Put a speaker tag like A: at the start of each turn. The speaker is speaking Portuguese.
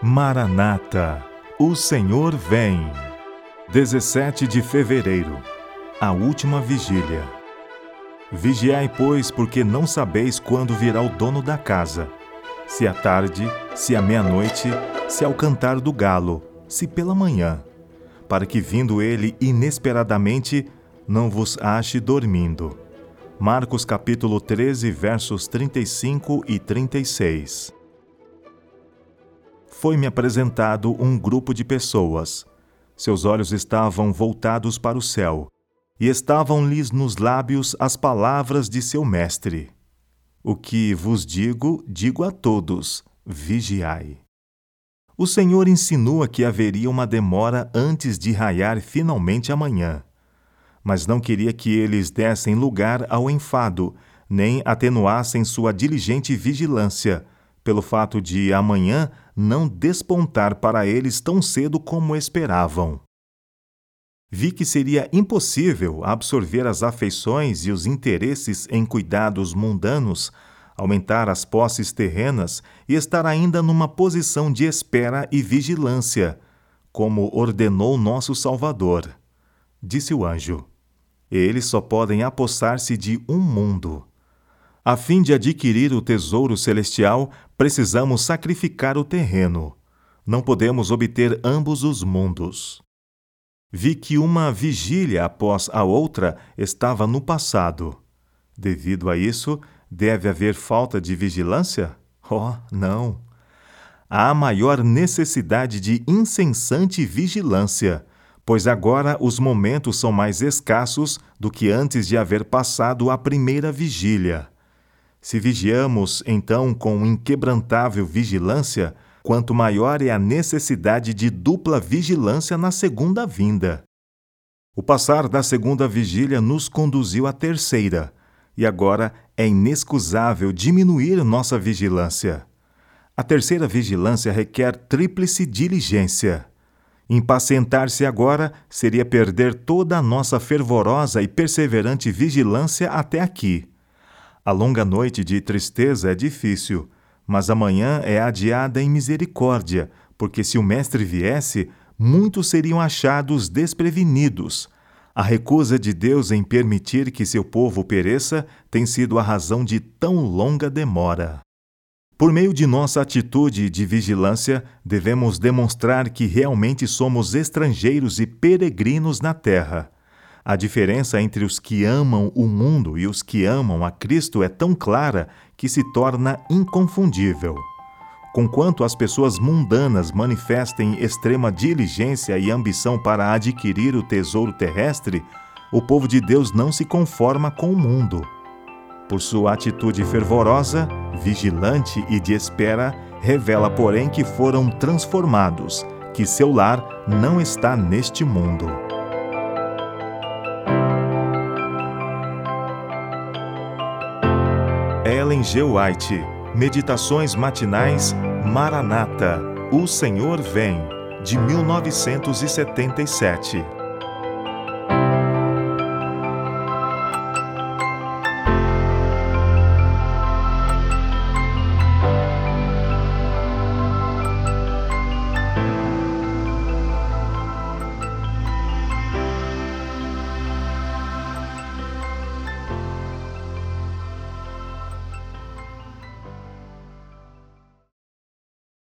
A: Maranata, o Senhor vem. 17 de fevereiro, a última vigília. Vigiai, pois, porque não sabeis quando virá o dono da casa, se à tarde, se à meia-noite, se ao cantar do galo, se pela manhã, para que vindo ele inesperadamente não vos ache dormindo. Marcos capítulo 13, versos 35 e 36 foi-me apresentado um grupo de pessoas. Seus olhos estavam voltados para o céu, e estavam-lhes nos lábios as palavras de seu mestre. O que vos digo, digo a todos: vigiai. O Senhor insinua que haveria uma demora antes de raiar finalmente amanhã. Mas não queria que eles dessem lugar ao enfado, nem atenuassem sua diligente vigilância pelo fato de amanhã não despontar para eles tão cedo como esperavam. Vi que seria impossível absorver as afeições e os interesses em cuidados mundanos, aumentar as posses terrenas e estar ainda numa posição de espera e vigilância, como ordenou nosso Salvador. Disse o anjo: Eles só podem apossar-se de um mundo. A fim de adquirir o tesouro celestial, precisamos sacrificar o terreno. Não podemos obter ambos os mundos. Vi que uma vigília após a outra estava no passado. Devido a isso, deve haver falta de vigilância? Oh, não. Há maior necessidade de incessante vigilância, pois agora os momentos são mais escassos do que antes de haver passado a primeira vigília. Se vigiamos, então, com inquebrantável vigilância, quanto maior é a necessidade de dupla vigilância na segunda vinda. O passar da segunda vigília nos conduziu à terceira, e agora é inexcusável diminuir nossa vigilância. A terceira vigilância requer tríplice diligência. Impacientar-se agora seria perder toda a nossa fervorosa e perseverante vigilância até aqui. A longa noite de tristeza é difícil, mas amanhã é adiada em misericórdia, porque se o Mestre viesse, muitos seriam achados desprevenidos. A recusa de Deus em permitir que seu povo pereça tem sido a razão de tão longa demora. Por meio de nossa atitude de vigilância, devemos demonstrar que realmente somos estrangeiros e peregrinos na terra. A diferença entre os que amam o mundo e os que amam a Cristo é tão clara que se torna inconfundível. Conquanto as pessoas mundanas manifestem extrema diligência e ambição para adquirir o tesouro terrestre, o povo de Deus não se conforma com o mundo. Por sua atitude fervorosa, vigilante e de espera, revela, porém, que foram transformados, que seu lar não está neste mundo. Ellen G. White, Meditações Matinais Maranata, O Senhor Vem, de 1977.